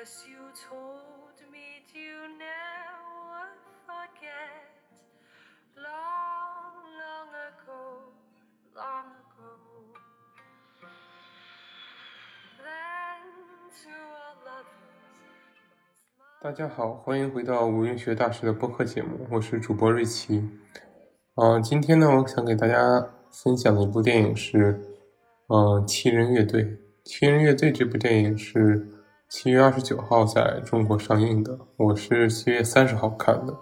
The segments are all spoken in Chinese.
yes, you told me you never forget. Long, long ago, long ago. Then to our lovers. 大家好，欢迎回到无云学大师的播客节目，我是主播瑞奇。嗯、今天呢，我想给大家分享的一部电影是，嗯、七人乐队》。《七人乐队》这部电影是七月二十九号在中国上映的，我是七月三十号看的，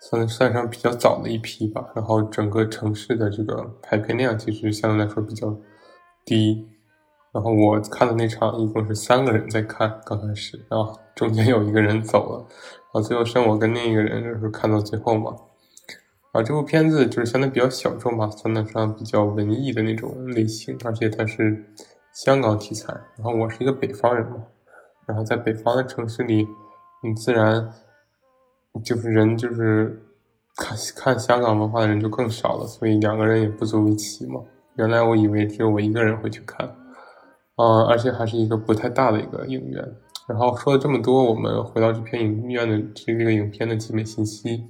算算上比较早的一批吧。然后整个城市的这个排片量其实相对来说比较低，然后我看的那场一共是三个人在看，刚开始，然后中间有一个人走了，然后最后剩我跟另一个人就是看到最后嘛。啊，这部片子就是相对比较小众吧，算得上比较文艺的那种类型，而且它是香港题材。然后我是一个北方人嘛，然后在北方的城市里，你自然就是人就是看看香港文化的人就更少了，所以两个人也不足为奇嘛。原来我以为只有我一个人会去看，啊、而且还是一个不太大的一个影院。然后说了这么多，我们回到这片影院的这个影片的基本信息。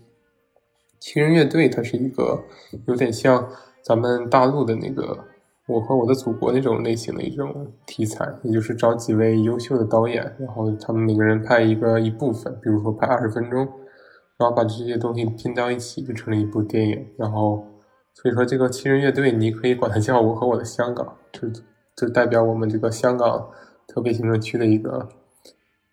七人乐队它是一个有点像咱们大陆的那个《我和我的祖国》那种类型的一种题材，也就是找几位优秀的导演，然后他们每个人拍一个一部分，比如说拍二十分钟，然后把这些东西拼到一起，就成了一部电影。然后所以说这个七人乐队，你可以管它叫《我和我的香港》，就就代表我们这个香港特别行政区的一个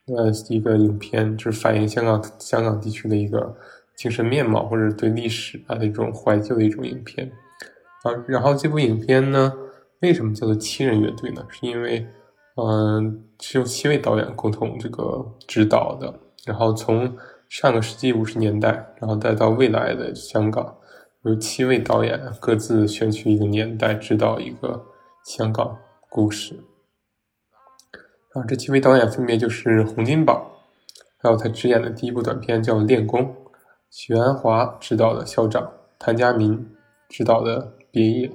呃一个影片，就是反映香港香港地区的一个精神面貌，或者对历史啊的一种怀旧的一种影片啊。然后这部影片呢，为什么叫做七人乐队呢？是因为嗯、是由七位导演共同这个指导的，然后从上个世纪五十年代，然后再到未来的香港，由七位导演各自选取一个年代，指导一个香港故事。然后这七位导演分别就是洪金宝，还有他执演的第一部短片叫《练功》，许鞍华执导的《校长》，谭家明执导的《别业》，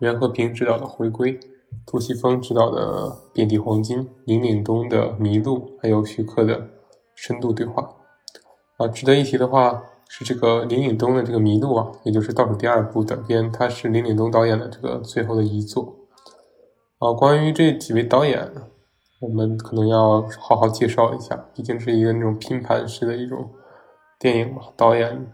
袁和平执导的《回归》，杜琪峰执导的《遍地黄金》，林岭东的《迷路》，还有徐克的《深度对话》。啊，值得一提的话是这个林岭东的这个《迷路》啊，也就是倒数第二部短片，它是林岭东导演的这个最后的遗作。啊，关于这几位导演，我们可能要好好介绍一下，毕竟是一个那种拼盘式的一种电影嘛。导演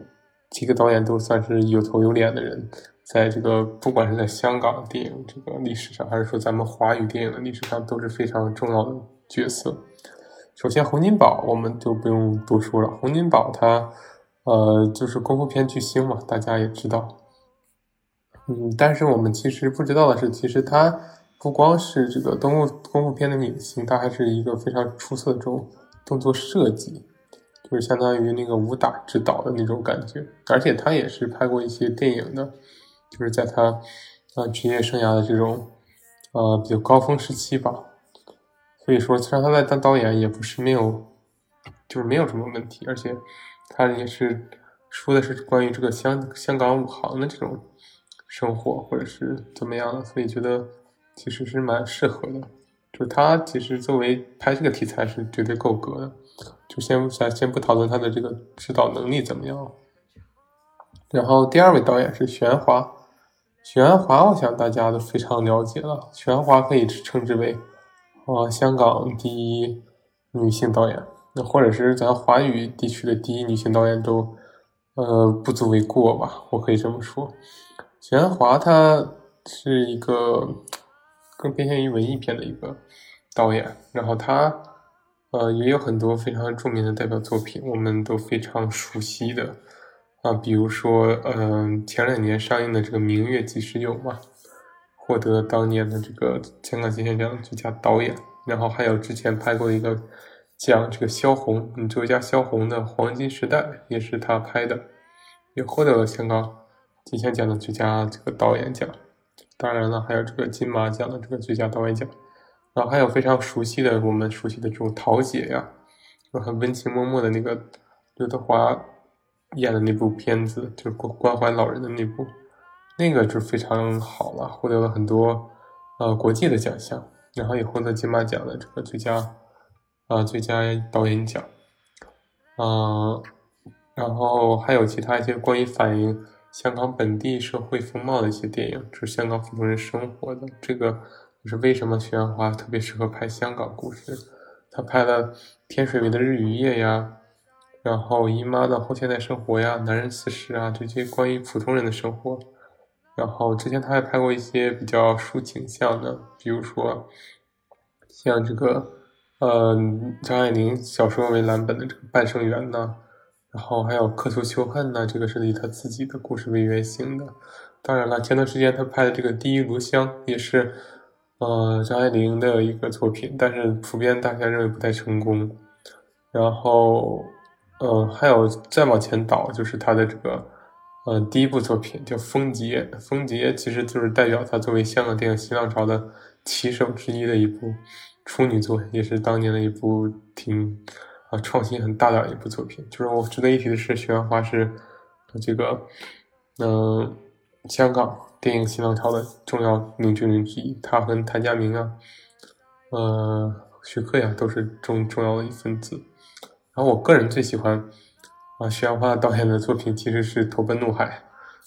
几个导演都算是有头有脸的人，在这个不管是在香港电影这个历史上，还是说咱们华语电影的历史上，都是非常重要的角色。首先，洪金宝我们就不用多说了，洪金宝他呃就是功夫片巨星嘛，大家也知道。嗯，但是我们其实不知道的是，其实他不光是这个功夫功夫片的明星，他还是一个非常出色的这种动作设计，就是相当于那个武打指导的那种感觉。而且他也是拍过一些电影的，就是在他呃职业生涯的这种呃比较高峰时期吧。所以说，虽然他在当导演，也不是没有，就是没有什么问题，而且他也是说的是关于这个香香港武行的这种生活，或者是怎么样的，所以觉得其实是蛮适合的。就是他其实作为拍这个题材是绝对够格的。就先咱先不讨论他的这个指导能力怎么样。然后第二位导演是玄华，许鞍华我想大家都非常了解了，许鞍华可以称之为。啊，香港第一女性导演，那或者是咱华语地区的第一女性导演都，呃，不足为过吧？我可以这么说。许鞍华她是一个更偏向于文艺片的一个导演，然后她呃也有很多非常著名的代表作品，我们都非常熟悉的啊，比如说嗯、前两年上映的这个《明月几时有》嘛。获得当年的这个香港金像奖最佳导演，然后还有之前拍过一个讲这个萧红，嗯，作家萧红的《黄金时代》也是他拍的，也获得了香港金像奖的最佳这个导演奖。当然了，还有这个金马奖的这个最佳导演奖，然后还有非常熟悉的我们熟悉的这种桃姐呀，就很温情脉脉的那个刘德华演的那部片子，就是关关怀老人的那部。那个就非常好了，获得了很多呃国际的奖项，然后也获得金马奖的这个最佳啊最佳导演奖，嗯，然后还有其他一些关于反映香港本地社会风貌的一些电影，就是香港普通人生活的这个。就是为什么徐安华特别适合拍香港故事？他拍了《天水围的日与夜》呀，然后《姨妈的后现代生活》呀，《男人四十》啊，这些关于普通人的生活。然后之前他还拍过一些比较抒情向的，比如说像这个呃张爱玲小说为蓝本的这个《半生缘》呐，然后还有《刻图秋恨》呐，这个是以他自己的故事为原型的。当然了，前段时间他拍的这个《第一炉香》也是。呃，张爱玲的一个作品，但是普遍大家认为不太成功。然后，呃，还有再往前倒，就是他的这个，呃，第一部作品叫《风劫》。《风劫》其实就是代表他作为香港电影新浪潮的旗手之一的一部处女作，也是当年的一部挺啊创新很大的一部作品。就是我值得一提的是，徐安华是这个，嗯，香港。电影新浪潮的重要领军人之一，他和谭家明啊，呃，徐克呀，都是重重要的一份子。然后我个人最喜欢啊，徐阳华导演的作品其实是《投奔怒海》，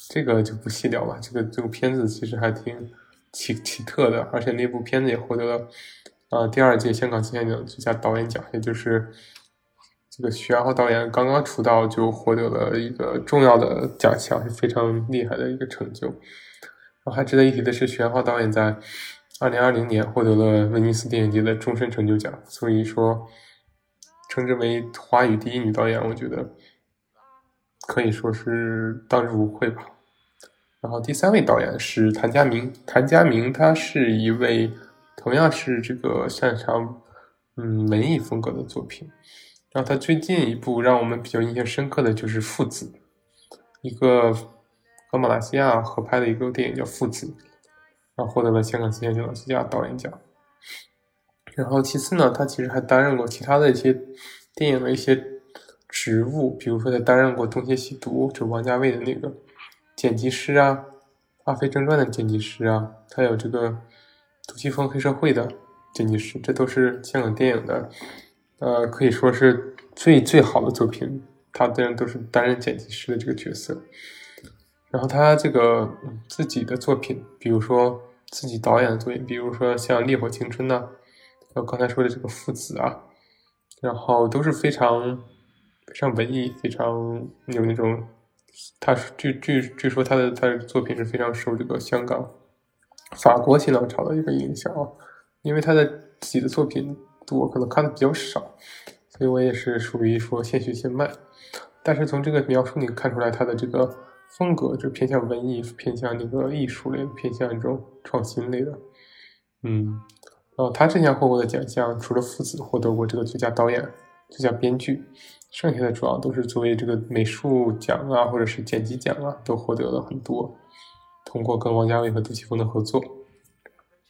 这个就不细聊了。这个这部片子其实还挺奇奇特的，而且那部片子也获得了啊第二届香港金像奖最佳导演奖，也就是。这个徐安浩导演刚刚出道就获得了一个重要的奖项，是非常厉害的一个成就。然后还值得一提的是，徐安浩导演在二零二零年获得了威尼斯电影节的终身成就奖，所以说称之为华语第一女导演，我觉得可以说是当之无愧吧。然后第三位导演是谭家明，谭家明他是一位同样是这个擅长嗯文艺风格的作品。然后他最近一部让我们比较印象深刻的就是《父子》，一个和马来西亚合拍的一个电影叫《父子》，然后获得了香港金像奖最佳导演奖。然后其次呢，他其实还担任过其他的一些电影的一些职务，比如说他担任过《东邪西毒》，就王家卫的那个剪辑师啊，《阿飞正传》的剪辑师啊，还有这个《杜琪峰黑社会》的剪辑师，这都是香港电影的。呃，可以说是最最好的作品，他当然都是担任剪辑师的这个角色。然后他这个自己的作品，比如说自己导演的作品，比如说像《烈火青春》呐，刚才说的这个《父子》啊，然后都是非常非常文艺，非常有那种。他据据据说他的他的作品是非常受这个香港、法国新浪潮的一个影响啊，因为他的自己的作品。我可能看的比较少，所以我也是属于说现学现卖。但是从这个描述你看出来，他的这个风格就偏向文艺，偏向那个艺术类，偏向这种创新类的。嗯，后他之前获过的奖项，除了《父子》获得过这个最佳导演、最佳编剧，剩下的主要都是作为这个美术奖啊，或者是剪辑奖啊，都获得了很多。通过跟王家卫和杜琪峰的合作。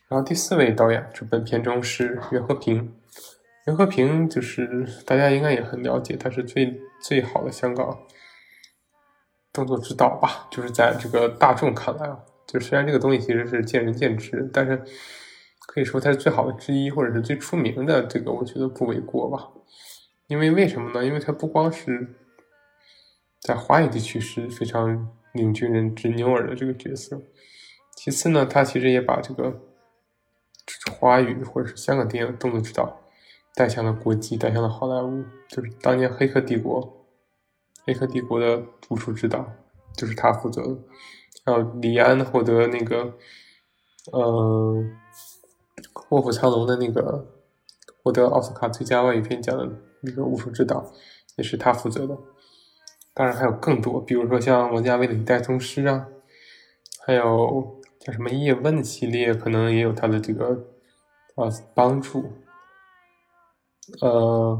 然后第四位导演，这本片中是袁和平。袁和平就是大家应该也很了解，他是最最好的香港动作指导吧。就是在这个大众看来啊，就虽然这个东西其实是见仁见智，但是可以说他是最好的之一，或者是最出名的。这个我觉得不为过吧。因为为什么呢？因为他不光是在华语地区是非常领军人、之牛耳的这个角色，其次呢，他其实也把这个。华语或者是香港电影动作指导带向了国际，带向了好莱坞。就是当年《黑客帝国》，《黑客帝国》的武术指导就是他负责的。还有李安获得那个，呃，《卧虎藏龙》的那个获得奥斯卡最佳外语片奖的那个武术指导也是他负责的。当然还有更多，比如说像王家卫的《一代宗师》啊，还有。叫什么叶问系列，可能也有他的这个啊帮助。呃，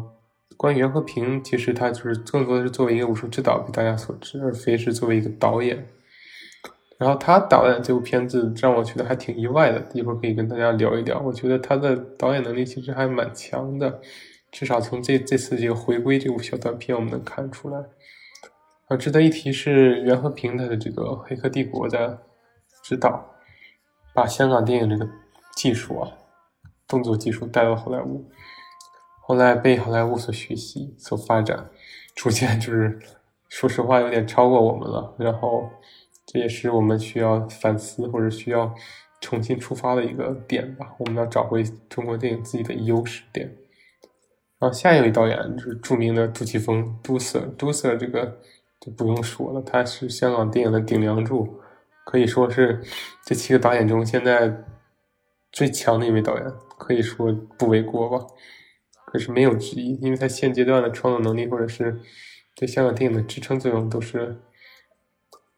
关于袁和平，其实他就是更多的是作为一个武术指导被大家所知，而非是作为一个导演。然后他导演这部片子让我觉得还挺意外的，一会儿可以跟大家聊一聊。我觉得他的导演能力其实还蛮强的，至少从这这次这个回归这部小短片我们能看出来。啊，值得一提是袁和平他的这个《黑客帝国》的。指导把香港电影这个技术啊，动作技术带到好莱坞，后来被好莱坞所学习、所发展，逐渐就是说实话有点超过我们了。然后这也是我们需要反思或者需要重新出发的一个点吧。我们要找回中国电影自己的优势点。然后下一位导演就是著名的杜琪峰，杜 Sir，杜 Sir 这个就不用说了，他是香港电影的顶梁柱，可以说是这七个导演中现在最强的一位导演，可以说不为过吧。可是没有之一，因为他现阶段的创作能力或者是对香港电影的支撑作用都是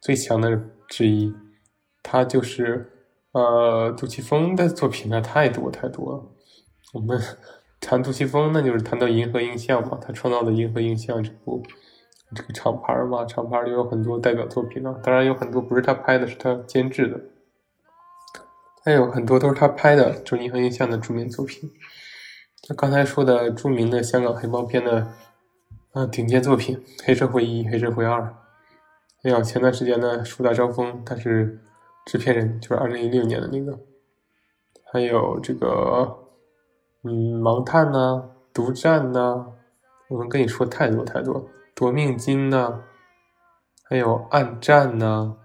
最强的之一。他就是呃，杜琪峰的作品呢太多太多了，我们。谈杜琪峰，那就是谈到银河映像嘛，他创造的银河映像这部这个厂牌嘛，厂牌里有很多代表作品呢。当然有很多不是他拍的，是他监制的，还有很多都是他拍的，就是银河映像的著名作品。就刚才说的著名的香港黑帮片的啊顶尖作品，《黑社会一》《黑社会二》，还有前段时间的《树大招风》，他是制片人，就是二零一六年的那个，还有这个。嗯，盲探呢，独占呢，我能跟你说太多太多。夺命金呢，还有暗战呢，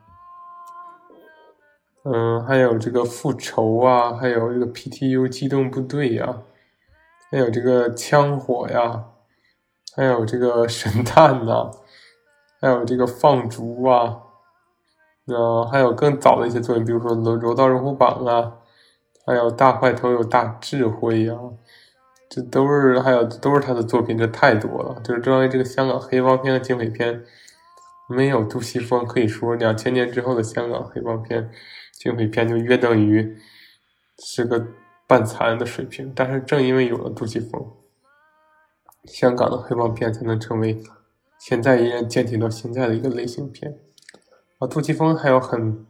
嗯，还有这个复仇啊，还有这个 PTU 机动部队呀，还有这个枪火呀，还有这个神探呐，还有这个放逐啊，嗯，还有更早的一些作品，比如说《柔柔道龙虎榜》啊。还有大块头有大智慧呀，这都是还有都是他的作品，这太多了。就是作为这个香港黑帮片和警匪片，没有杜琪峰，可以说两千年之后的香港黑帮片、警匪片就约等于是个半残的水平。但是正因为有了杜琪峰，香港的黑帮片才能成为现在依然坚挺到现在的一个类型片。啊，杜琪峰还有很。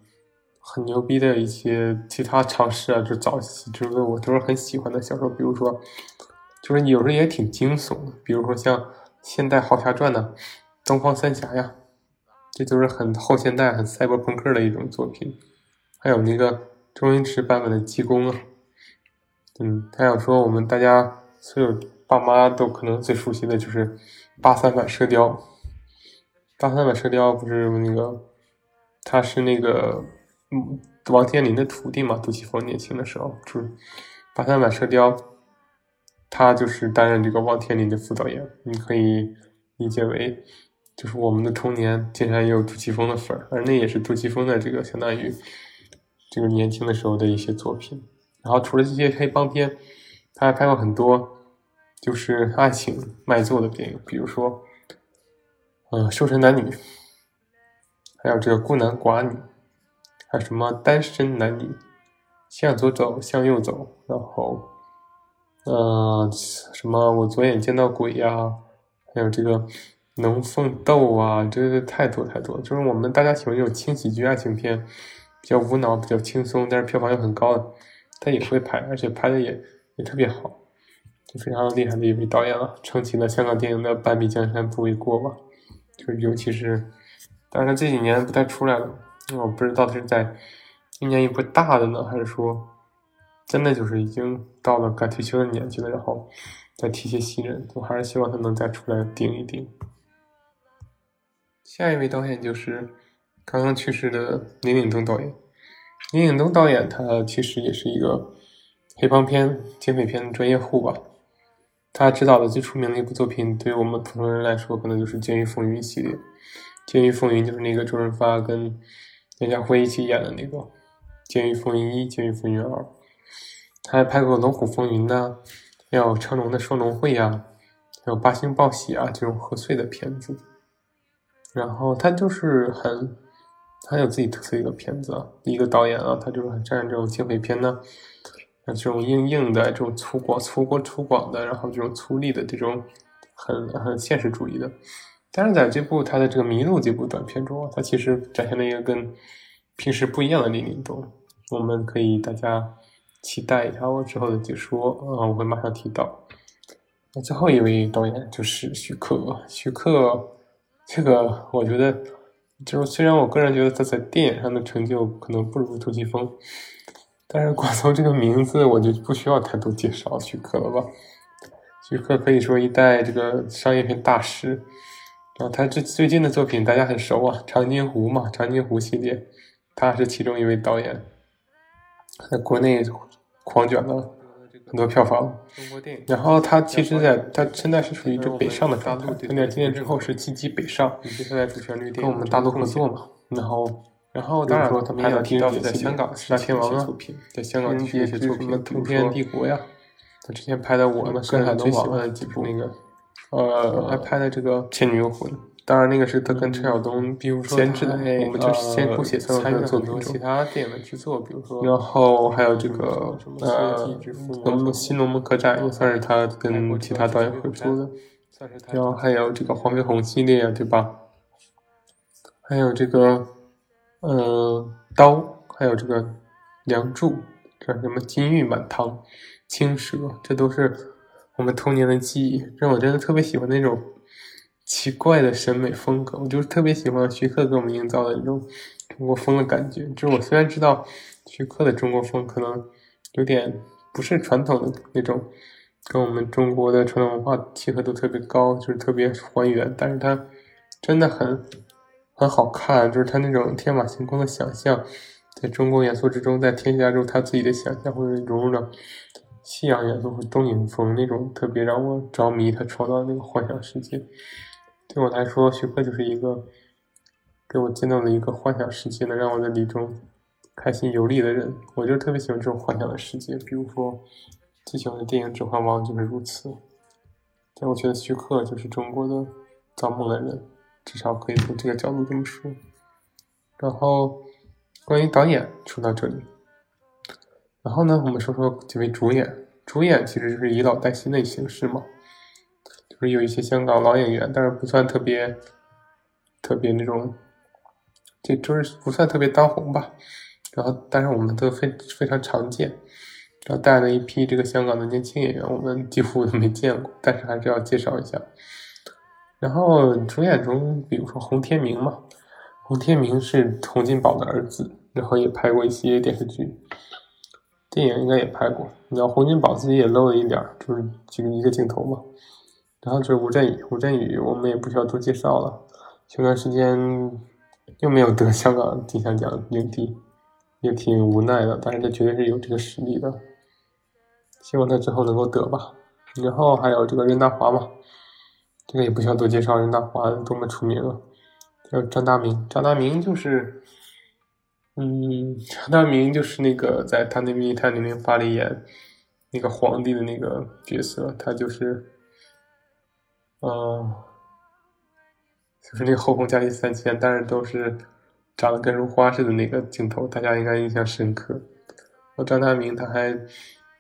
很牛逼的一些其他尝试啊，就早期就是我都是很喜欢的小说，比如说，就是有时候也挺惊悚的，比如说像《现代豪侠传》的《东方三侠》呀，这都是很后现代、很赛博朋克的一种作品。还有那个周星驰版本的《济公》啊，嗯，还有说我们大家所有爸妈都可能最熟悉的就是《八三版射雕》。八三版射雕不是那个，他是那个。嗯，王天林的徒弟嘛，杜琪峰年轻的时候就是《八三版射雕》，他就是担任这个王天林的副导演。你可以理解为，就是我们的童年竟然也有杜琪峰的粉儿，而那也是杜琪峰的这个相当于这个年轻的时候的一些作品。然后除了这些黑帮片，他还拍过很多就是爱情卖座的电影，比如说，嗯，《瘦身男女》，还有这个《孤男寡女》。还有什么单身男女，向左走，向右走，然后，呃，什么我左眼见到鬼呀，还有这个龙凤斗啊，这这太多太多，就是我们大家喜欢这种轻喜剧爱情片，比较无脑，比较轻松，但是票房又很高的，他也会拍，而且拍的也也特别好，非常厉害的一位导演了，撑起了香港电影的半壁江山不为过吧，就是尤其是，但是这几年不太出来了。我不知道他是在一年一部大的呢，还是说真的就是已经到了该退休的年纪了，然后再提些新人。我还是希望他能再出来顶一顶。下一位导演就是刚刚去世的林岭东导演。林岭东导演他其实也是一个黑帮片、警匪片的专业户吧。他执导的最出名的一部作品，对于我们普通人来说，可能就是《监狱风云》系列。《监狱风云》就是那个周润发跟梁家辉一起演的那个《监狱风云一》《监狱风云二》，他还拍过《龙虎风云》呐，还有成龙的《双龙会》呀，还有《八星报喜》啊这种贺岁的片子。然后他就是很很有自己特色一个片子，一个导演啊，他就是很擅长这种警匪片呢，这种硬硬的、这种粗犷、粗犷、粗犷的，然后这种粗粝的这种很很现实主义的。但是在这部他的这个《迷路》这部短片中，他其实展现了一个跟平时不一样的林岭东。我们可以大家期待一下我之后的解说啊，我会马上提到。那最后一位导演就是徐克。徐克这个我觉得，就是虽然我个人觉得他在电影上的成就可能不如杜琪峰，但是光从这个名字，我就不需要太多介绍徐克了吧？徐克可以说一代这个商业片大师。然后他这最近的作品大家很熟啊，《长津湖》嘛，《长津湖》系列，他是其中一位导演，在国内狂卷了很多票房。然后他其实在他现在是属于这北上的状态，有点今年之后是积极北上，跟我们大陆合作嘛。然后，然后当然说他们也提到在香港《大天王》啊，在香港地区一些作品，《通天帝国》呀，他之前拍的我们个人最喜欢的几部那个。呃，还拍的这个《倩女幽魂》，当然那个是他跟陈晓东监制的，我们就是先不写参与作品其他电影的制作，比如说，然后还有这个呃，龙新龙门客栈也算是他跟其他导演合作的，然后还有这个黄飞鸿系列，对吧？还有这个呃刀，还有这个梁祝，这什么金玉满堂、青蛇，这都是。我们童年的记忆，让我真的特别喜欢那种奇怪的审美风格。我就是特别喜欢徐克给我们营造的那种中国风的感觉。就是我虽然知道徐克的中国风可能有点不是传统的那种，跟我们中国的传统文化契合度特别高，就是特别还原，但是他真的很很好看。就是他那种天马行空的想象，在中国元素之中再添加入他自己的想象，或者融入了。西洋元素和中影风那种特别让我着迷，他创造那个幻想世界，对我来说，徐克就是一个给我建造了一个幻想世界，能让我在里中开心游历的人。我就特别喜欢这种幻想的世界，比如说最喜欢的电影《指环王》就是如此。但我觉得徐克就是中国的造梦的人，至少可以从这个角度这么说。然后关于导演说到这里。然后呢，我们说说几位主演。主演其实就是以老带新的形式嘛，就是有一些香港老演员，但是不算特别特别那种，这就是不算特别当红吧。然后，但是我们都非非常常见。然后带了一批这个香港的年轻演员，我们几乎都没见过，但是还是要介绍一下。然后主演中，比如说洪天明嘛，洪天明是洪金宝的儿子，然后也拍过一些电视剧。电影应该也拍过，你知道洪金宝自己也露了一点，就是几个一个镜头嘛。然后就是吴镇宇，吴镇宇我们也不需要多介绍了，前段时间又没有得香港金像奖影帝，也挺无奈的。但是他绝对是有这个实力的，希望他之后能够得吧。然后还有这个任达华嘛，这个也不需要多介绍，任达华多么出名啊。还有张大明，张大明就是。嗯，张大明就是那个在《他那名探零零发》里演那个皇帝的那个角色，他就是，嗯，就是那个后宫佳丽三千，但是都是长得跟如花似的那个镜头，大家应该印象深刻。张大明他还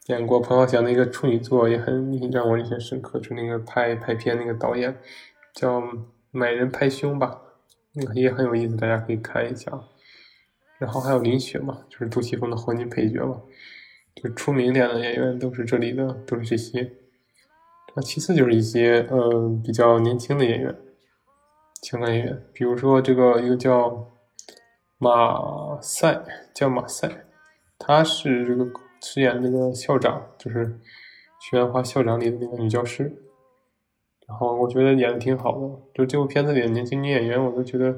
演过彭浩翔的一个处女作，也很让我印象深刻，就那个拍拍片那个导演叫买人拍胸吧，那个也很有意思，大家可以看一下。然后还有林雪嘛，就是杜琪峰的黄金配角嘛，就出名点的演员都是这里的，都是这些。那其次就是一些呃比较年轻的演员，香港演员，比如说这个一个叫马赛，叫马赛，他是这个饰演这个校长，就是《学院花校长》里的那个女教师。然后我觉得演的挺好的，就这部片子里的年轻女演员，我都觉得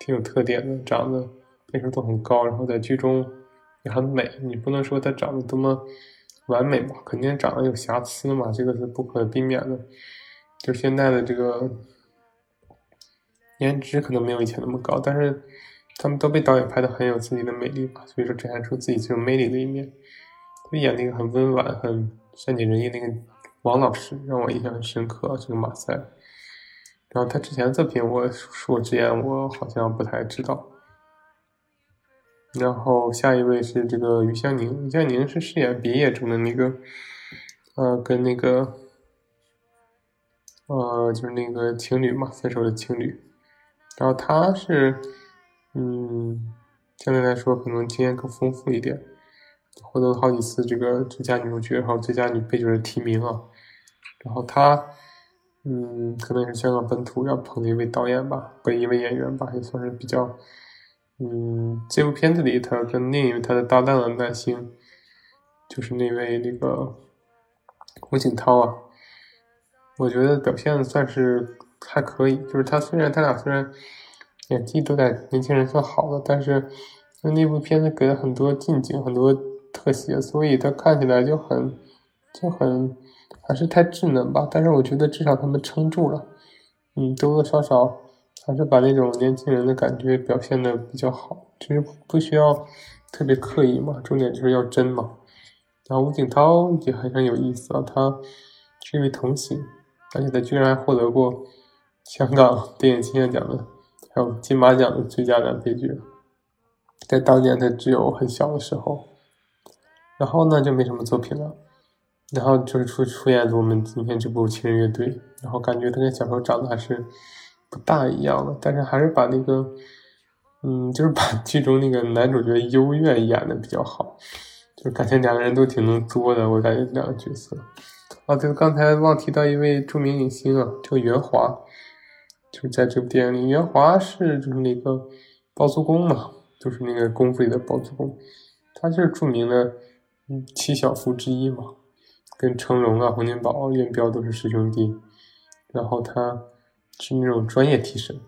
挺有特点的，长得。为什么都很高？然后在剧中也很美。你不能说她长得多么完美吧？肯定长得有瑕疵嘛，这个是不可避免的。就现在的这个颜值可能没有以前那么高，但是他们都被导演拍的很有自己的美丽吧，所以说展现出自己最有魅力的一面。他演那个很温婉、很善解人意那个王老师，让我印象很深刻。这个马赛，然后他之前的作品，我说直言我好像不太知道。然后下一位是这个于香凝，于香凝是饰演《别业》中的那个，呃，跟那个，呃，就是那个情侣嘛，分手的情侣。然后他是，嗯，相对来说可能经验更丰富一点，获得了好几次这个最佳女主角还有最佳女配角的提名啊。然后她，嗯，可能也是香港本土要捧的一位导演吧，不一位演员吧，也算是比较。嗯，这部片子里他跟另一位他的搭档的男星，就是那位那个胡锦涛啊，我觉得表现的算是还可以。就是他虽然他俩虽然演技都在年轻人算好的，但是那那部片子给了很多近景、很多特写，所以他看起来就很就很还是太稚嫩吧。但是我觉得至少他们撑住了，嗯，多多少少。还是把那种年轻人的感觉表现的比较好，其实不需要特别刻意嘛，重点就是要真嘛。然后吴景涛也很很有意思啊，他是一位童星，而且他居然还获得过香港 电影金像奖的，还有金马奖的最佳男配角，在当年他只有很小的时候，然后呢就没什么作品了，然后就是出出演了我们今天这部《情人乐队》，然后感觉他跟小时候长得还是。不大一样了，但是还是把那个，嗯，就是把剧中那个男主角幽怨演的比较好，就感觉两个人都挺能作的，我感觉两个角色。啊，对，刚才忘提到一位著名影星啊，叫袁华，就是在这部电影里，袁华是就是那个包租公嘛，就是那个功夫里的包租公，他就是著名的嗯七小福之一嘛，跟成龙啊、洪金宝、元彪都是师兄弟，然后他。是那种专业替身，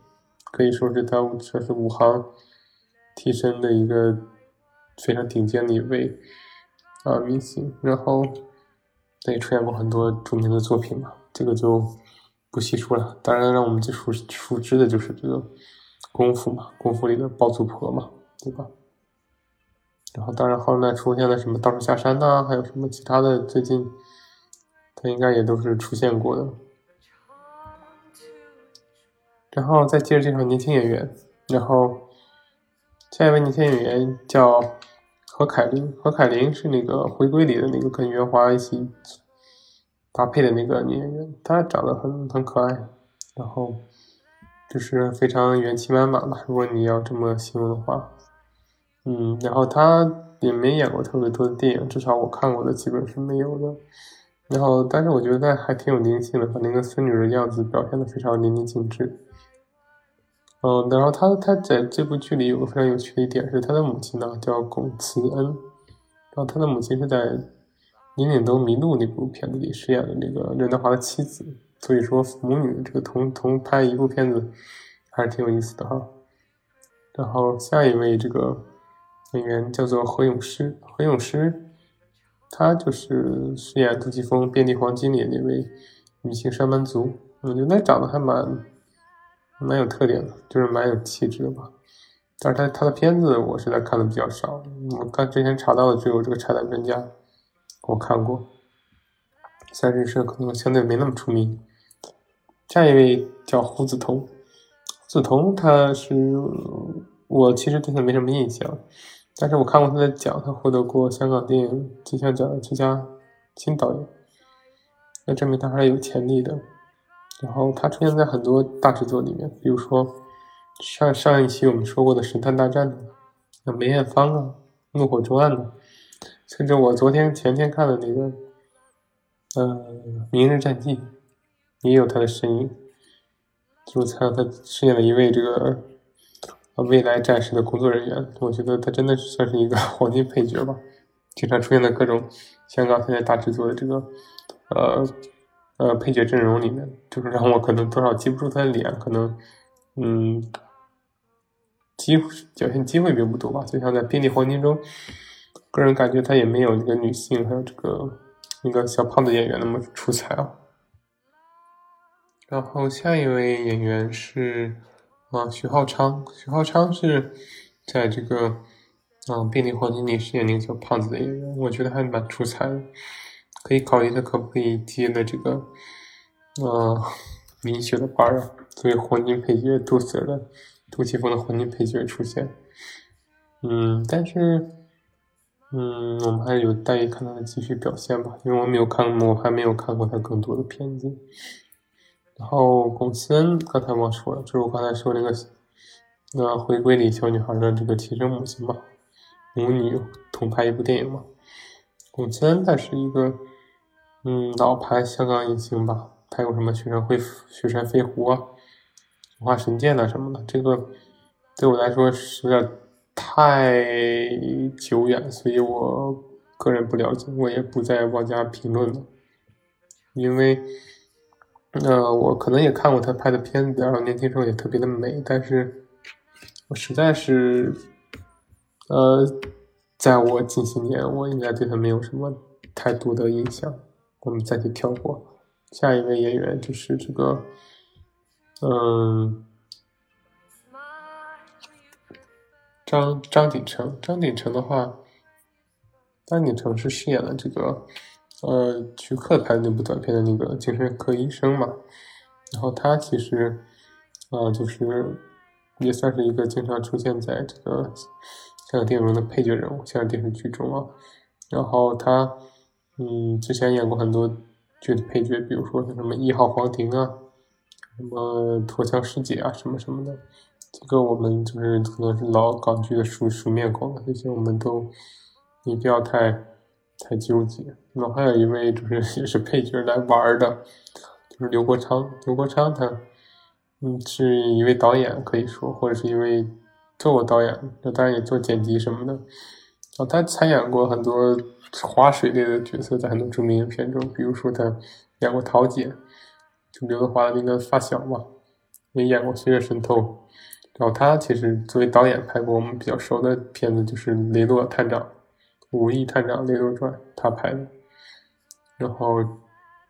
可以说是他算是武行替身的一个非常顶尖的一位啊明星。然后他也出演过很多著名的作品嘛，这个就不细说了。当然，让我们最熟熟知的就是这个功夫嘛，功夫里的包租婆嘛，对吧？然后，当然后来出现了什么道士下山呐，还有什么其他的，最近他应该也都是出现过的。然后再接着介绍年轻演员，然后下一位年轻演员叫何凯琳，何凯琳是那个回归里的那个跟袁华一起搭配的那个女演员，她长得很很可爱，然后就是非常元气满满吧，如果你要这么形容的话，嗯，然后她也没演过特别多的电影，至少我看过的基本是没有的，然后但是我觉得她还挺有灵性的，把那个孙女的样子表现的非常淋漓尽致。嗯，然后他他在这部剧里有个非常有趣的一点是，他的母亲呢叫龚慈恩，然后他的母亲是在《林岭东迷路》那部片子里饰演的那个任达华的妻子，所以说母女这个同同拍一部片子还是挺有意思的哈。然后下一位这个演员叫做何咏诗，何咏诗，她就是饰演杜琪峰《遍地黄金》里那位女性上班族，我觉得长得还蛮。蛮有特点的，就是蛮有气质的吧。但是他他的片子我实在看的比较少，我刚之前查到的只有这个《拆弹专家》，我看过。三人社可能相对没那么出名。下一位叫胡子彤，胡子彤他是我其实对他没什么印象，但是我看过他的奖，他获得过香港电影金像奖的最佳新导演，那证明他还是有潜力的。然后他出现在很多大制作里面，比如说上上一期我们说过的《神探大战》的，那梅艳芳啊，《怒火中案》的，甚至我昨天前天看的那个，呃，《明日战记》也有他的身影。就是他他饰演了一位这个未来战士的工作人员，我觉得他真的算是一个 黄金配角吧，经常出现在各种香港现在大制作的这个，呃。呃，配角阵容里面，就是让我可能多少记不住他的脸，可能，嗯，机会表现机会并不多吧。就像在《遍地黄金》中，个人感觉他也没有那个女性还有这个那个小胖子演员那么出彩啊。然后下一位演员是啊徐浩昌，徐浩昌是在这个啊《遍地黄金》里饰演那个小胖子的演员，我觉得还蛮出彩的。可以考虑他可不可以接的这个，呃，米雪的班啊，作为黄金配角杜 Sir 的杜琪峰的黄金配角出现。嗯，但是，嗯，我们还是有待于看他的继续表现吧，因为我没有看，我还没有看过他更多的片子。然后龚思恩刚才我说了，就是我刚才说那个，那回归里小女孩的这个亲生母亲嘛，母女同拍一部电影嘛。龚思恩她是一个。嗯，老牌香港影星吧，拍过什么《雪山飞雪山飞狐》啊，《中华神剑》啊什么的，这个对我来说是有点太久远，所以我个人不了解，我也不再妄加评论了。因为，呃，我可能也看过他拍的片子，然后年轻时候也特别的美，但是我实在是，呃，在我近些年，我应该对他没有什么太多的印象。我们暂且跳过。下一位演员就是这个，嗯。张张鼎丞，张鼎丞的话，张鼎丞是饰演了这个，呃，徐克拍的那部短片的那个精神科医生嘛。然后他其实，啊，就是也算是一个经常出现在这个香港电影中的配角人物，香港电视剧中啊。然后他，嗯，之前演过很多剧的配角，比如说像什么《一号皇庭》啊，什么《陀枪师姐》啊，什么什么的。这个我们就是可能是老港剧的熟熟面孔了，这些我们都你不要太太纠结。然后还有一位就是 也是配角来玩的，就是刘国昌。刘国昌他嗯是一位导演，可以说或者是一位做过导演，那当然也做剪辑什么的。然后他参演过很多划水类的角色，在很多著名影片中，比如说他演过桃姐，就刘德华的那个发小嘛，也演过《岁月神偷》。然后他其实作为导演拍过我们比较熟的片子，就是《雷洛探长》《武义探长雷洛传》，他拍的。然后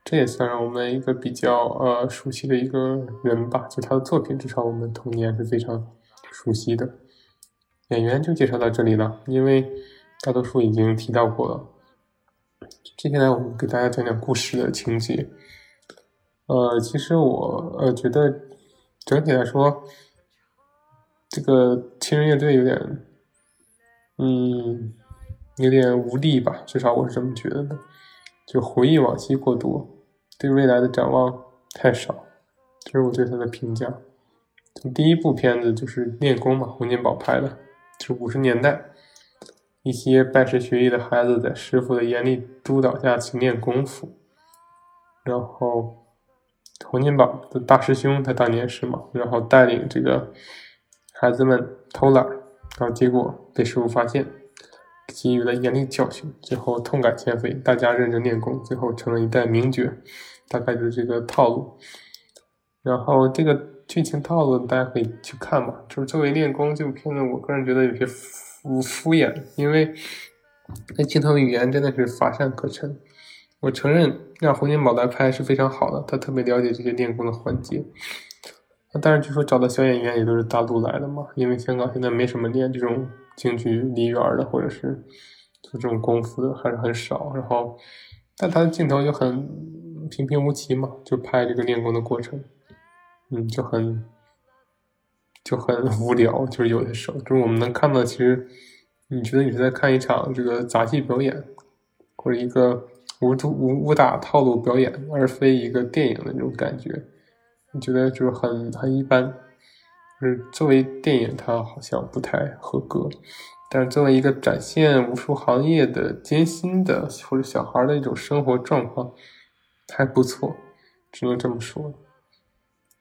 这也算是我们一个比较呃熟悉的一个人吧，就他的作品，至少我们童年是非常熟悉的。演员就介绍到这里了，因为大多数已经提到过了。接下来我们给大家讲讲故事的情节。呃，其实我呃觉得整体来说。这个七人乐队有点，嗯，有点无力吧，至少我是这么觉得的。就回忆往昔过多，对未来的展望太少，这是我对他的评价。第一部片子就是练功嘛，洪金宝拍的，是五十年代，一些拜师学艺的孩子在师傅的严厉督导下去练功夫，然后洪金宝的大师兄他当年是嘛，然后带领这个。孩子们偷懒，然后结果被师傅发现，给予了严厉教训，最后痛改前非，大家认真练功，最后成了一代名角，大概就是这个套路。然后这个剧情套路大家可以去看嘛，就是作为练功这部片子，我个人觉得有些敷敷衍，因为那镜头语言真的是乏善可陈。我承认让洪金宝来拍是非常好的，他特别了解这些练功的环节。但是据说找的小演员也都是大陆来的嘛，因为香港现在没什么练这种京剧梨园的，或者是做这种功夫的还是很少。然后，但他的镜头就很平平无奇嘛，就拍这个练功的过程，嗯，就很就很无聊。就是有的时候，就是我们能看到，其实你觉得你是在看一场这个杂技表演，或者一个武武武打套路表演，而非一个电影的那种感觉。你觉得就是很很一般，是作为电影，它好像不太合格。但是作为一个展现武术行业的艰辛的或者小孩的一种生活状况，还不错，只能这么说。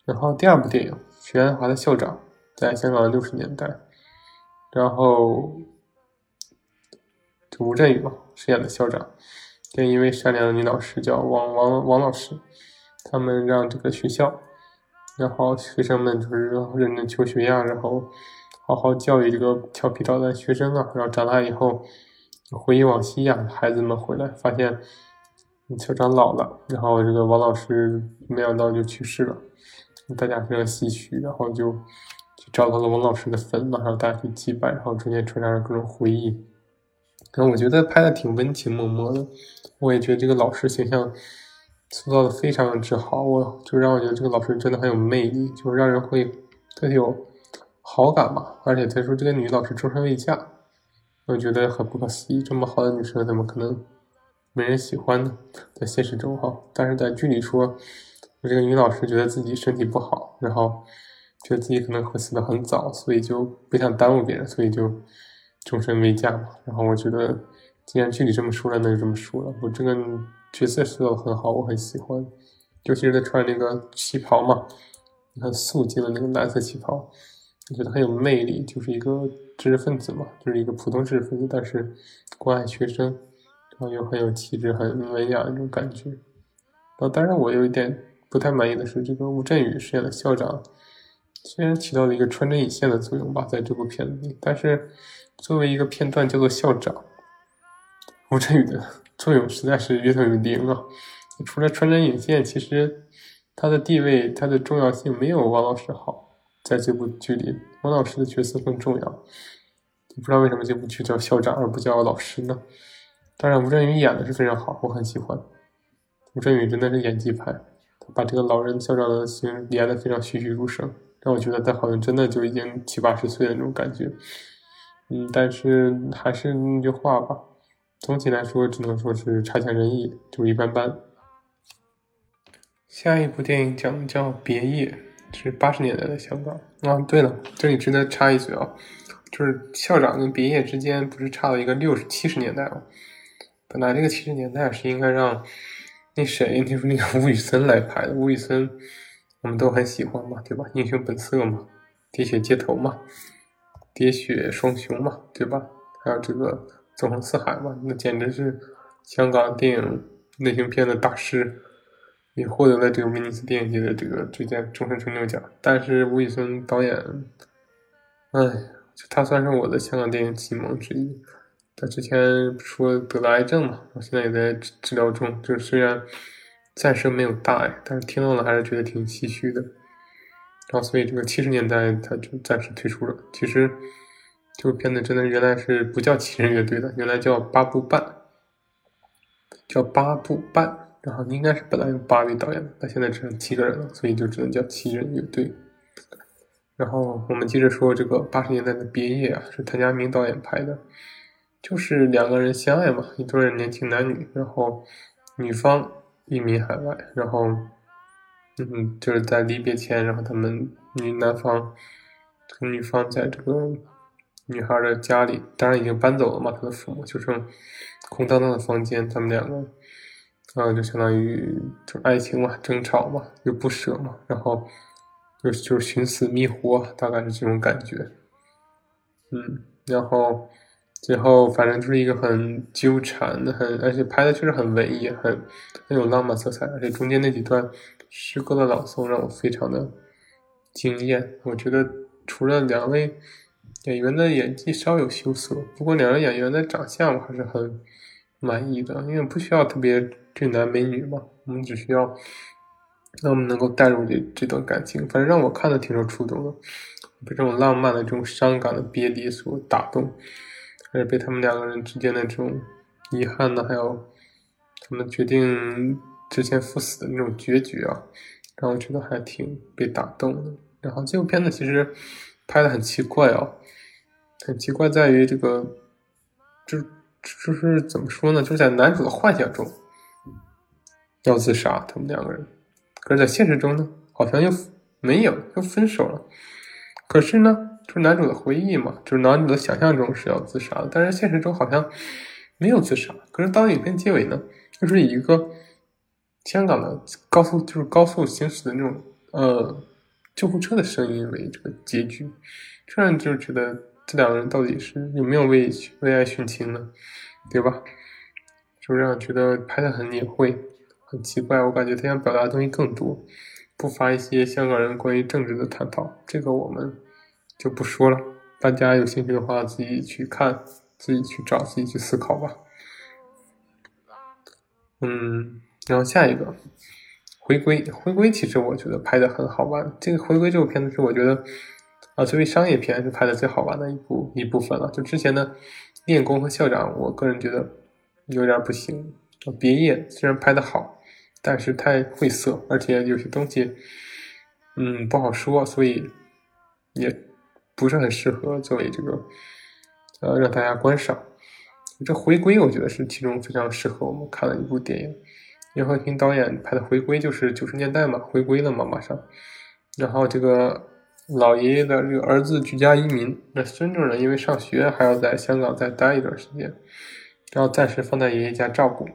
然后第二部电影《徐安华的校长》在香港六十年代，然后就吴镇宇嘛饰演的校长，跟一位善良的女老师叫王王王老师，他们让这个学校。然后学生们就是认真求学呀，然后好好教育这个调皮捣蛋学生啊。然后长大以后回忆往昔呀，孩子们回来发现校长老了，然后这个王老师没想到就去世了，大家非常唏嘘，然后就就找到了王老师的坟，马上大家去祭拜，然后中间穿插着各种回忆。然后我觉得拍的挺温情脉脉的，我也觉得这个老师形象。塑造的非常之好，我就让我觉得这个老师真的很有魅力，就是让人会特别有好感嘛。而且他说这个女老师终身未嫁，我觉得很不可思议，这么好的女生怎么可能没人喜欢呢？在现实中哈，但是在剧里说，我这个女老师觉得自己身体不好，然后觉得自己可能会死的很早，所以就不想耽误别人，所以就终身未嫁嘛。然后我觉得，既然剧里这么说了，那就这么说了。我这个。角色塑造很好，我很喜欢，尤其是他穿那个旗袍嘛，很素净的那个蓝色旗袍，我觉得很有魅力，就是一个知识分子嘛，就是一个普通知识分子，但是关爱学生，然后又很有气质、很文雅那种感觉。然后，当然我有一点不太满意的是，这个吴镇宇饰演的校长，虽然起到了一个穿针引线的作用吧，在这部片子里，但是作为一个片段叫做校长，吴镇宇的作用实在是越等于零啊！除了穿针引线，其实他的地位、他的重要性没有王老师好。在这部剧里，王老师的角色更重要。不知道为什么这部剧叫校长而不叫老师呢？当然，吴镇宇演的是非常好，我很喜欢。吴镇宇真的是演技派，他把这个老人校长的形演得非常栩栩如生，让我觉得他好像真的就已经七八十岁的那种感觉。嗯，但是还是那句话吧，总体来说只能说是差强人意，就一般般。下一部电影讲的叫《别业》。是八十年代的香港啊！对了，这里值得插一嘴啊，就是校长跟别业之间不是差了一个六十七十年代吗？本来这个七十年代是应该让那谁，就是那个吴宇森来拍的。吴宇森我们都很喜欢嘛，对吧？英雄本色嘛，喋血街头嘛，喋血双雄嘛，对吧？还有这个纵横四海嘛，那简直是香港电影类型片的大师。也获得了这个威尼斯电影节的这个最佳终身成就奖，但是吴宇森导演，哎，他算是我的香港电影启蒙之一。他之前说得了癌症嘛，我现在也在治疗中，就是虽然暂时没有大碍，但是听到了还是觉得挺唏嘘的。然后，所以这个七十年代他就暂时退出了。其实这部片子真的原来是不叫七人乐队的，原来叫八部半，叫八部半。然后应该是本来有八位导演，但现在只剩七个人了，所以就只能叫七人乐队。然后我们接着说这个八十年代的《别业》啊，是谭家明导演拍的，就是两个人相爱嘛，一对年轻男女，然后女方移民海外，然后嗯，就是在离别前，然后他们女男方跟女方在这个女孩的家里，当然已经搬走了嘛，她的父母就剩空荡荡的房间，他们两个。啊，就相当于就爱情嘛，争吵嘛，又不舍嘛，然后就就寻死觅活，大概是这种感觉。嗯，然后最后反正就是一个很纠缠的，很而且拍的确实很文艺，很很有浪漫色彩，而且中间那几段诗歌的朗诵让我非常的惊艳。我觉得除了两位演员的演技稍有羞涩，不过两个演员的长相我还是很满意的，因为不需要特别。俊男美女嘛，我们只需要让我们能够带入这这段感情，反正让我看的挺受触动的，被这种浪漫的、这种伤感的别离所打动，还是被他们两个人之间的这种遗憾呢，还有他们决定之前赴死的那种决绝啊，让我觉得还挺被打动的。然后这部片子其实拍的很奇怪啊，很奇怪在于这个，就就是怎么说呢，就是在男主的幻想中。要自杀，他们两个人，可是，在现实中呢，好像又没有，又分手了。可是呢，就是男主的回忆嘛，就是男主的想象中是要自杀的，但是现实中好像没有自杀。可是当影片结尾呢，就是以一个香港的高速，就是高速行驶的那种呃救护车的声音为这个结局，这样就觉得这两个人到底是有没有为为爱殉情呢？对吧？就让觉得拍的很隐晦。很奇怪，我感觉他想表达的东西更多，不乏一些香港人关于政治的探讨，这个我们就不说了。大家有兴趣的话，自己去看，自己去找，自己去思考吧。嗯，然后下一个回归，回归其实我觉得拍的很好玩。这个回归这部片子是我觉得啊，作为商业片是拍的最好玩的一部一部分了。就之前的练功和校长，我个人觉得有点不行。别业虽然拍的好。但是太晦涩，而且有些东西，嗯，不好说，所以也不是很适合作为这个，呃，让大家观赏。这回归，我觉得是其中非常适合我们看的一部电影。袁和平导演拍的回归，就是九十年代嘛，回归了嘛，马上。然后这个老爷爷的这个儿子举家移民，那孙女呢因为上学还要在香港再待一段时间，然后暂时放在爷爷家照顾。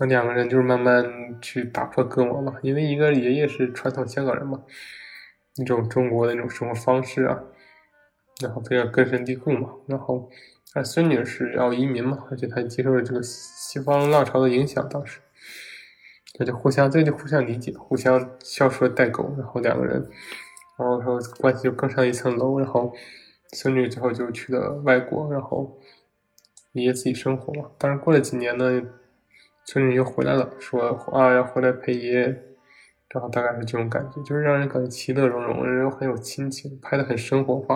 那两个人就是慢慢去打破隔膜嘛，因为一个爷爷是传统香港人嘛，那种中国的那种生活方式啊，然后非要根深蒂固嘛。然后他孙女是要移民嘛，而且他接受了这个西方浪潮的影响，当时，那就互相这就互相理解，互相销售代沟，然后两个人，然后说关系就更上一层楼。然后孙女之后就去了外国，然后爷爷自己生活嘛。但是过了几年呢，孙女又回来了，说啊要回来陪爷爷。然后大概是这种感觉，就是让人感觉其乐融融，人又很有亲情，拍的很生活化，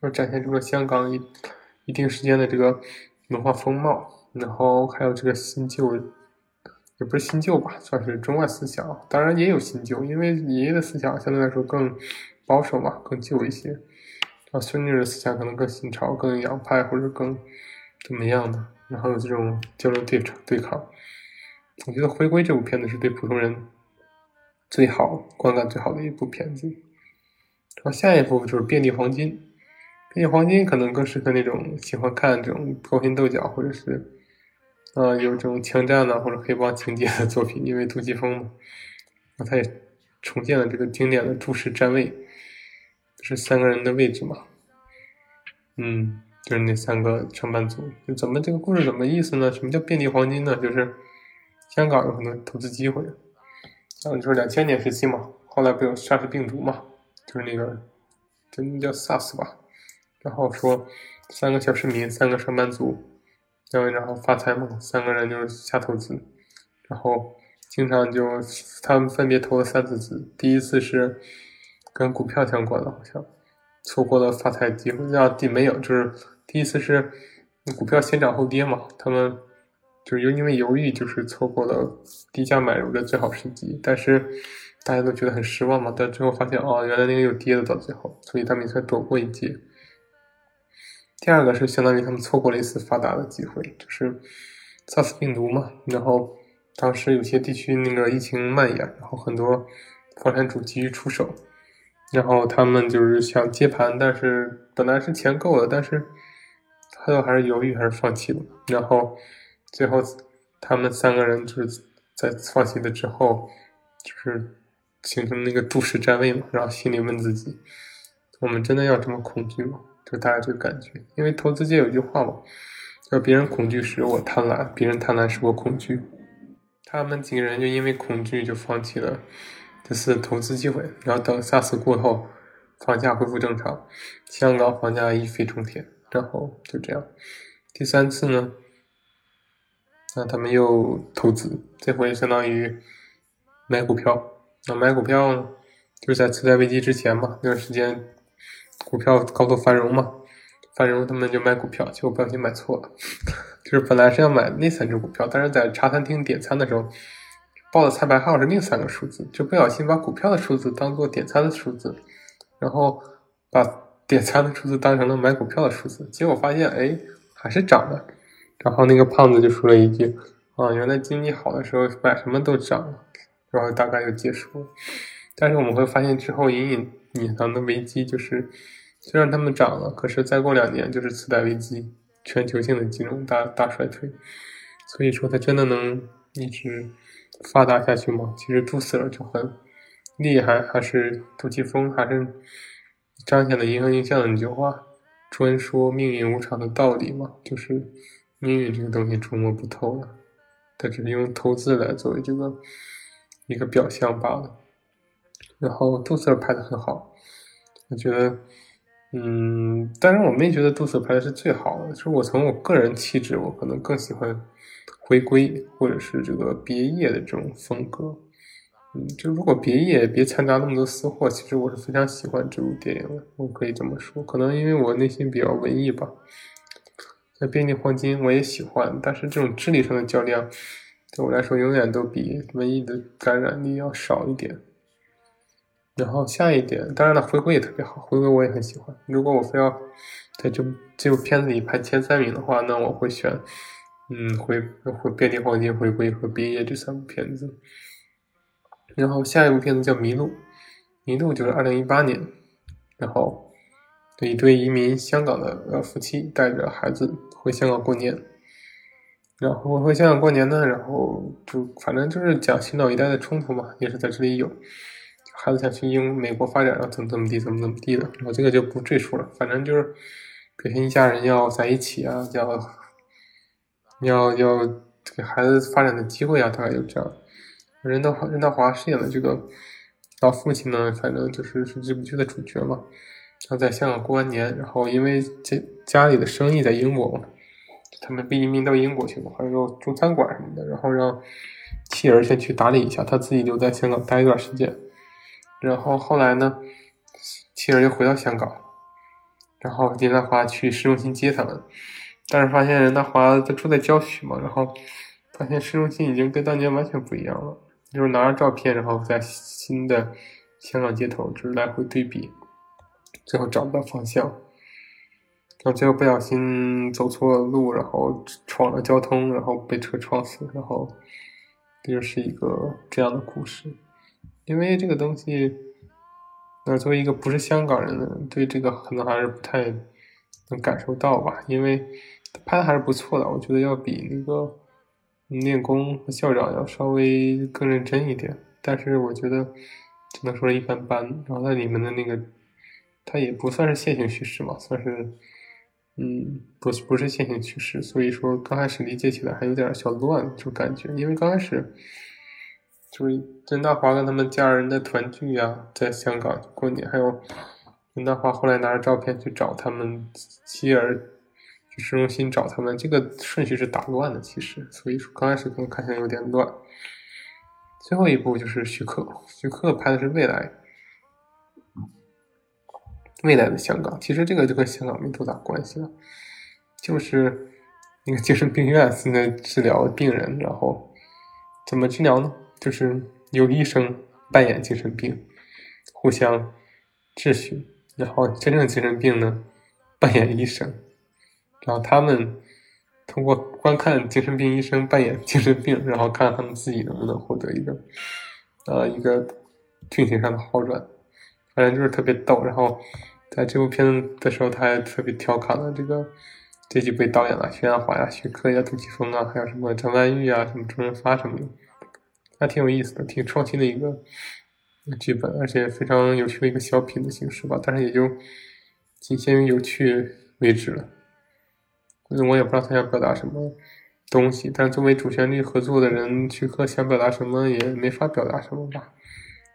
就展现出了香港一一定时间的这个文化风貌，然后还有这个新旧，也不是新旧吧，算是中外思想，当然也有新旧，因为爷爷的思想相对来说更保守嘛，更旧一些，啊，孙女的思想可能更新潮、更洋派或者更怎么样的，然后有这种交流对对抗。我觉得《回归》这部片子是对普通人。最好观感最好的一部片子，然后下一部就是《遍地黄金》。《遍地黄金》可能更适合那种喜欢看这种勾心斗角，或者是，呃，有这种枪战呐或者黑帮情节的作品，因为杜琪峰嘛，那他也重建了这个经典的注释站位，是三个人的位置嘛，嗯，就是那三个上班族。就怎么这个故事怎么意思呢？什么叫遍地黄金呢？就是香港有很多投资机会。然后，就是两千年时期嘛，后来不有 SARS 病毒嘛，就是那个，就那叫 SARS 吧。然后说三个小市民，三个上班族，然后然后发财嘛，三个人就是瞎投资，然后经常就他们分别投了三次资，第一次是跟股票相关的，好像错过了发财机会。那第没有，就是第一次是股票先涨后跌嘛，他们。就是又因为犹豫，就是错过了低价买入的最好时机，但是大家都觉得很失望嘛。但最后发现，哦，原来那个又跌了到最后，所以他们也算躲过一劫。第二个是相当于他们错过了一次发达的机会，就是 SARS 病毒嘛。然后当时有些地区那个疫情蔓延，然后很多房产主急于出手，然后他们就是想接盘，但是本来是钱够了，但是最后还是犹豫，还是放弃了，然后。最后，他们三个人就是在放弃了之后，就是形成那个度式站位嘛，然后心里问自己：我们真的要这么恐惧吗？就大家这个感觉。因为投资界有句话嘛，叫“别人恐惧时我贪婪，别人贪婪时我恐惧”。他们几个人就因为恐惧就放弃了这次投资机会，然后等下次过后，房价恢复正常，香港房价一飞冲天，然后就这样。第三次呢？那他们又投资，这回相当于买股票。那买股票，就是在次贷危机之前嘛，那段时间股票高度繁荣嘛，繁荣他们就买股票，结果不小心买错了。就是本来是要买那三只股票，但是在茶餐厅点餐的时候报的菜牌号是另三个数字，就不小心把股票的数字当做点餐的数字，然后把点餐的数字当成了买股票的数字，结果发现哎还是涨了。然后那个胖子就说了一句：“啊，原来经济好的时候买什么都涨了。”然后大概就结束了。但是我们会发现之后隐隐隐藏的危机就是，虽然他们涨了，可是再过两年就是次贷危机，全球性的金融大大衰退。所以说，它真的能一直发达下去吗？其实杜死了就很厉害，还是杜琪峰，还是彰显了银河映像的那句话：“专说命运无常的道理嘛。”就是。命运这个东西捉摸不透的，它只是用投资来作为这个一个表象罢了。然后杜瑟拍的很好，我觉得，嗯，当然我没觉得杜瑟拍的是最好的，就是我从我个人气质，我可能更喜欢回归或者是这个别业的这种风格。嗯，就如果别业别掺杂那么多私货，其实我是非常喜欢这部电影的，我可以这么说。可能因为我内心比较文艺吧。那《遍地黄金》我也喜欢，但是这种智力上的较量，对我来说永远都比文艺的感染力要少一点。然后下一点，当然了，回归也特别好，回归我也很喜欢。如果我非要在这这部片子里排前三名的话，那我会选，嗯，回回《遍地黄金》、回归和《毕业》这三部片子。然后下一部片子叫《迷路》，《迷路》就是二零一八年，然后。一对移民香港的呃夫妻带着孩子回香港过年，然后回香港过年呢，然后就反正就是讲新老一代的冲突嘛，也是在这里有。孩子想去英美国发展，然后怎么怎么地，怎么怎么地的，我这个就不赘述了。反正就是表现一家人要在一起啊，要要要给孩子发展的机会啊，大概就这样。任达华任达华饰演的这个老父亲呢，反正就是是这部剧的主角嘛。他在香港过完年，然后因为家家里的生意在英国嘛，他们被移民到英国去了，还有中餐馆什么的，然后让妻儿先去打理一下，他自己留在香港待一段时间。然后后来呢，妻儿又回到香港，然后任达华去市中心接他们，但是发现任达华他住在郊区嘛，然后发现市中心已经跟当年完全不一样了，就是拿着照片，然后在新的香港街头就是来回对比。最后找不到方向，然后最后不小心走错了路，然后闯了交通，然后被车撞死，然后这就是一个这样的故事。因为这个东西，那作为一个不是香港人的，对这个可能还是不太能感受到吧。因为拍的还是不错的，我觉得要比那个练功和校长要稍微更认真一点。但是我觉得只能说一般般。然后在里面的那个。它也不算是线性叙事嘛，算是，嗯，不不是线性叙事，所以说刚开始理解起来还有点小乱，就感觉，因为刚开始就是任达华跟他们家人的团聚呀，在香港过年，还有任达华后来拿着照片去找他们妻儿，去市中心找他们，这个顺序是打乱的，其实，所以说刚开始可能看起来有点乱。最后一部就是徐克，徐克拍的是未来。未来的香港，其实这个就跟香港没多大关系了，就是那个精神病院现在治疗病人，然后怎么治疗呢？就是有医生扮演精神病，互相质询，然后真正精神病呢扮演医生，然后他们通过观看精神病医生扮演精神病，然后看他们自己能不能获得一个呃一个剧情上的好转。反正就是特别逗，然后在这部片子的时候，他还特别调侃了这个这几位导演啊，徐安华呀、徐克呀、杜琪峰啊，还有什么张曼玉啊、什么周润发什么的，还挺有意思的，挺创新的一个剧本，而且非常有趣的一个小品的形式吧。但是也就仅限于有趣为止了，我也不知道他想表达什么东西。但作为主旋律合作的人，徐克想表达什么也没法表达什么吧，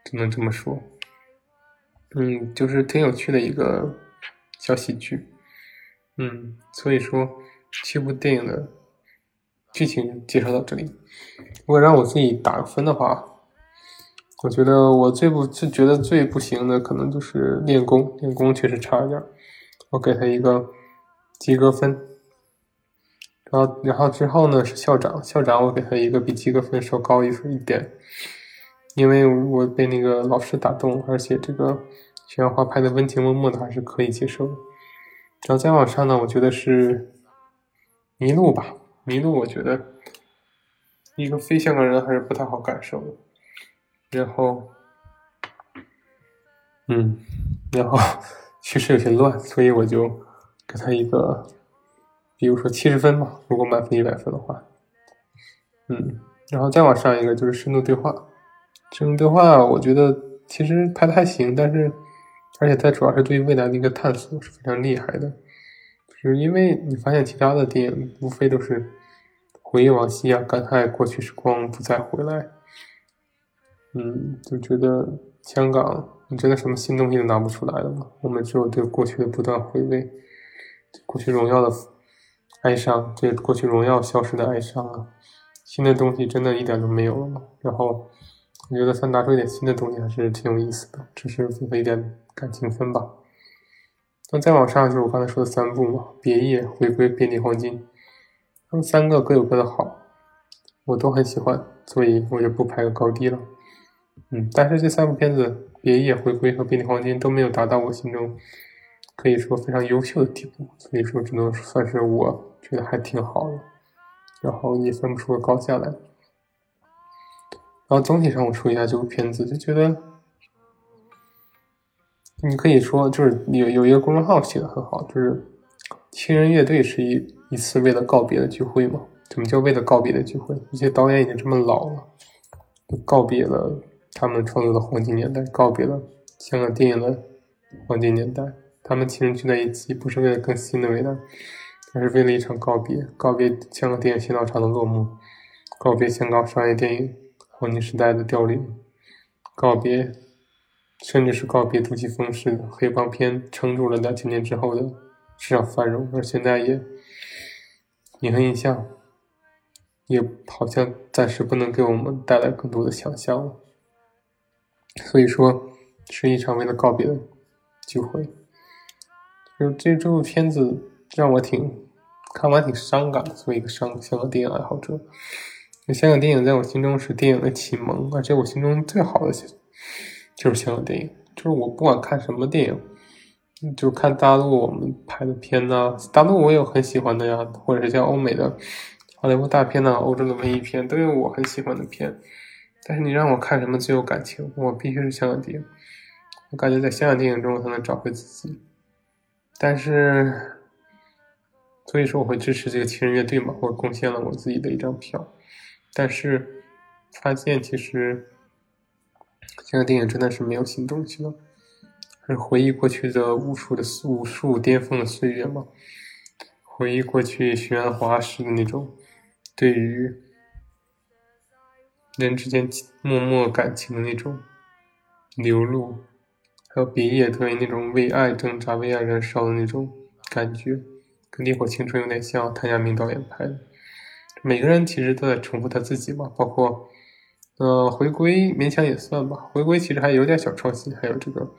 只能这么说。嗯，就是挺有趣的一个小喜剧，嗯，所以说这部电影的剧情介绍到这里。如果让我自己打个分的话，我觉得我最不最觉得最不行的可能就是练功，练功确实差一点，我给他一个及格分。然后，然后之后呢是校长，校长我给他一个比及格分稍高一分一点。因为我被那个老师打动，而且这个徐阳华拍的温情脉脉的，还是可以接受的。然后再往上呢，我觉得是迷路吧，迷路我觉得一个非香港人还是不太好感受的。然后，嗯，然后其实有些乱，所以我就给他一个，比如说七十分吧，如果满分一百分的话，嗯，然后再往上一个就是深度对话。深度对话，我觉得其实拍的还行，但是，而且它主要是对未来的一个探索，是非常厉害的。就是因为你发现其他的电影无非都是回忆往昔啊，感慨过去时光不再回来。嗯，就觉得香港，你真的什么新东西都拿不出来了吗？我们只有对过去的不断回味，过去荣耀的哀伤，对过去荣耀消失的哀伤啊，新的东西真的一点都没有了吗？然后。我觉得他拿出一点新的东西还是挺有意思的，只是给他一点感情分吧。那再往上就是我刚才说的三部嘛，《别业》《回归》《遍地黄金》，他们三个各有各的好，我都很喜欢，所以我就不排个高低了。嗯，但是这三部片子《别业》《回归》和《遍地黄金》都没有达到我心中可以说非常优秀的地步，所以说只能算是我觉得还挺好的，然后也分不出个高下来。然后总体上我说一下这部片子，就觉得你可以说就是有有一个公众号写的很好，就是亲人乐队是一一次为了告别的聚会嘛？怎么叫为了告别的聚会？一些导演已经这么老了，告别了他们创作的黄金年代，告别了香港电影的黄金年代。他们七人聚在一起，不是为了更新的未来，而是为了一场告别，告别香港电影新浪潮的落幕，告别香港商业电影黄金时代的凋零，告别，甚至是告别杜琪峰式的黑帮片撑住了两千年之后的市场繁荣，而现在也，影痕印象，也好像暂时不能给我们带来更多的想象了。所以说，是一场为了告别的聚会。就这这部片子让我挺看完挺伤感的，作为一个香香港电影爱好者，香港电影在我心中是电影的启蒙，而且我心中最好的就是香港电影。就是我不管看什么电影，就是看大陆我们拍的片呢，大陆我有很喜欢的呀，或者是像欧美的好莱坞大片呢，欧洲的文艺片都有我很喜欢的片。但是你让我看什么最有感情，我必须是香港电影。我感觉在香港电影中，我才能找回自己。但是，所以说我会支持这个七人乐队嘛，我贡献了我自己的一张票。但是发现其实，现在电影真的是没有新东西了，是回忆过去的无数的无数巅峰的岁月嘛，回忆过去徐安华式的那种对于人之间默默感情的那种流露。还有别野对那种为爱挣扎、为爱燃烧的那种感觉，跟《烈火青春》有点像，谭家明导演拍的。每个人其实都在重复他自己嘛，包括，呃，回归勉强也算吧。回归其实还有点小创新，还有这个，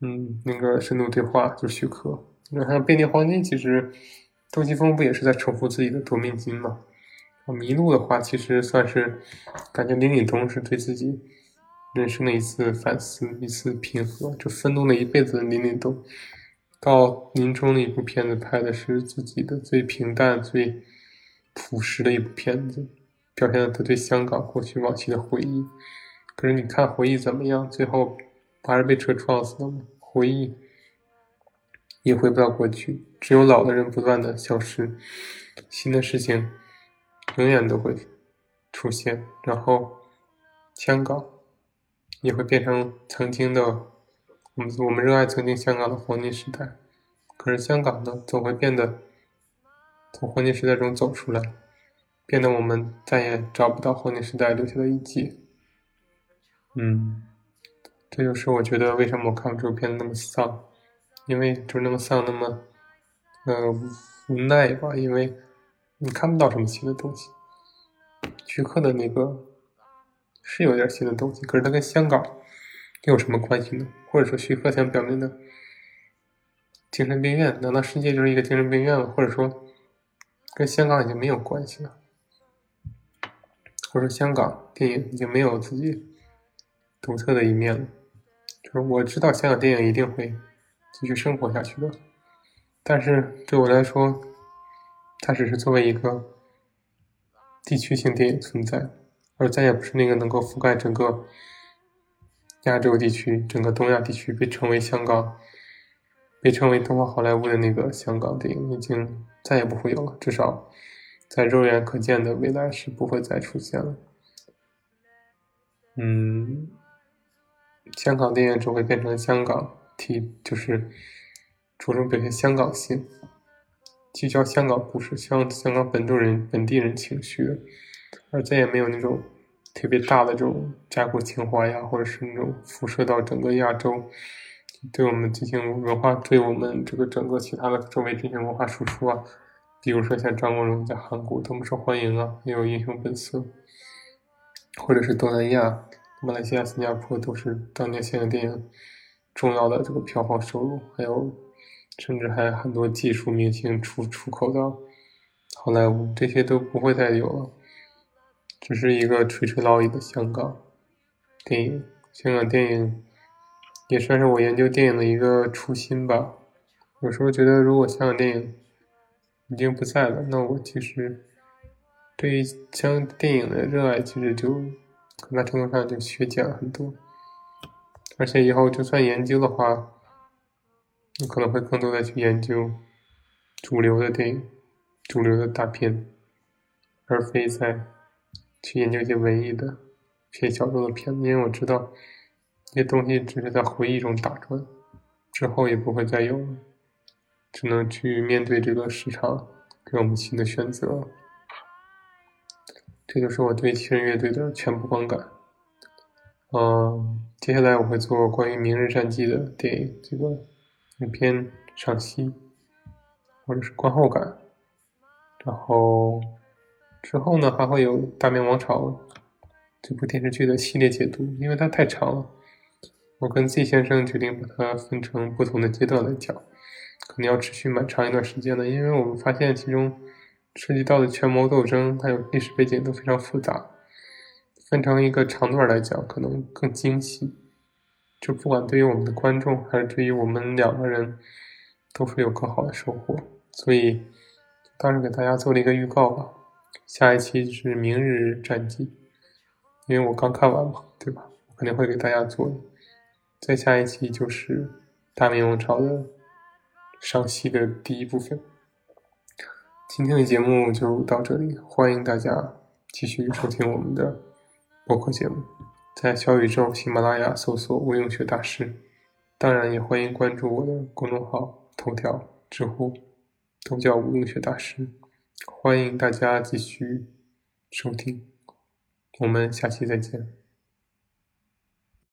嗯，那个深度对话就是徐克。你看《遍地黄金》，其实杜琪峰不也是在重复自己的夺命金嘛？迷路的话，其实算是感觉林岭东是对自己。人生的一次反思，一次平和，就奋斗了一辈子的林岭东，到临终的一部片子拍的是自己的最平淡、最朴实的一部片子，表现了他对香港过去往期的回忆。可是你看回忆怎么样？最后还是被车撞死了吗？回忆也回不到过去，只有老的人不断的消失，新的事情永远都会出现，然后香港。也会变成曾经的我们，我们热爱曾经香港的黄金时代。可是香港呢，总会变得从黄金时代中走出来，变得我们再也找不到黄金时代留下的遗迹。嗯，这就是我觉得为什么我看这部片子那么丧，因为就是那么丧，那么呃无奈吧，因为你看不到什么新的东西。徐克的那个。是有点新的东西，可是它跟香港又有什么关系呢？或者说徐克想表明的精神病院，难道世界就是一个精神病院吗？或者说跟香港已经没有关系了？或者说香港电影已经没有自己独特的一面了？就是我知道香港电影一定会继续生活下去的，但是对我来说，它只是作为一个地区性电影存在。而再也不是那个能够覆盖整个亚洲地区、整个东亚地区，被称为香港、被称为东方好莱坞的那个香港电影，已经再也不会有了。至少在肉眼可见的未来是不会再出现了。嗯，香港电影只会变成香港体，就是着重表现香港性，聚焦香港故事，香香港本地人、本地人情绪。而再也没有那种特别大的这种家国情怀呀，或者是那种辐射到整个亚洲，对我们进行文化，对我们这个整个其他的周围进行文化输出啊。比如说像张国荣在韩国多么受欢迎啊，也有《英雄本色》，或者是东南亚、马来西亚、新加坡都是当年香港电影重要的这个票房收入，还有甚至还有很多技术明星出出口到好莱坞，这些都不会再有了。只是一个垂垂老矣的香港电影，香港电影也算是我研究电影的一个初心吧。有时候觉得，如果香港电影已经不在了，那我其实对于将电影的热爱，其实就很大程度上就削减了很多。而且以后就算研究的话，你可能会更多的去研究主流的电影、主流的大片，而非在。去研究一些文艺的、偏小众的片子，因为我知道这些东西只是在回忆中打转，之后也不会再有了，只能去面对这个市场给我们新的选择。这就是我对七人乐队的全部观感。嗯，接下来我会做关于《明日战记》的电影这个影片赏析，或者是观后感。然后之后呢，还会有《大明王朝》这部电视剧的系列解读，因为它太长了。我跟 Z 先生决定把它分成不同的阶段来讲，可能要持续蛮长一段时间的，因为我们发现其中涉及到的权谋斗争还有历史背景都非常复杂。分成一个长段来讲，可能更精细。就不管对于我们的观众，还是对于我们两个人，都是有更好的收获。所以，当时给大家做了一个预告吧。下一期是《明日战记》，因为我刚看完嘛，对吧？我肯定会给大家做。再下一期就是《大明王朝》的赏析的第一部分。今天的节目就到这里，欢迎大家继续收听我们的。播客节目，在小宇宙、喜马拉雅搜索“无用学大师”，当然也欢迎关注我的公众号、头条、知乎，都叫“无用学大师”。欢迎大家继续收听，我们下期再见。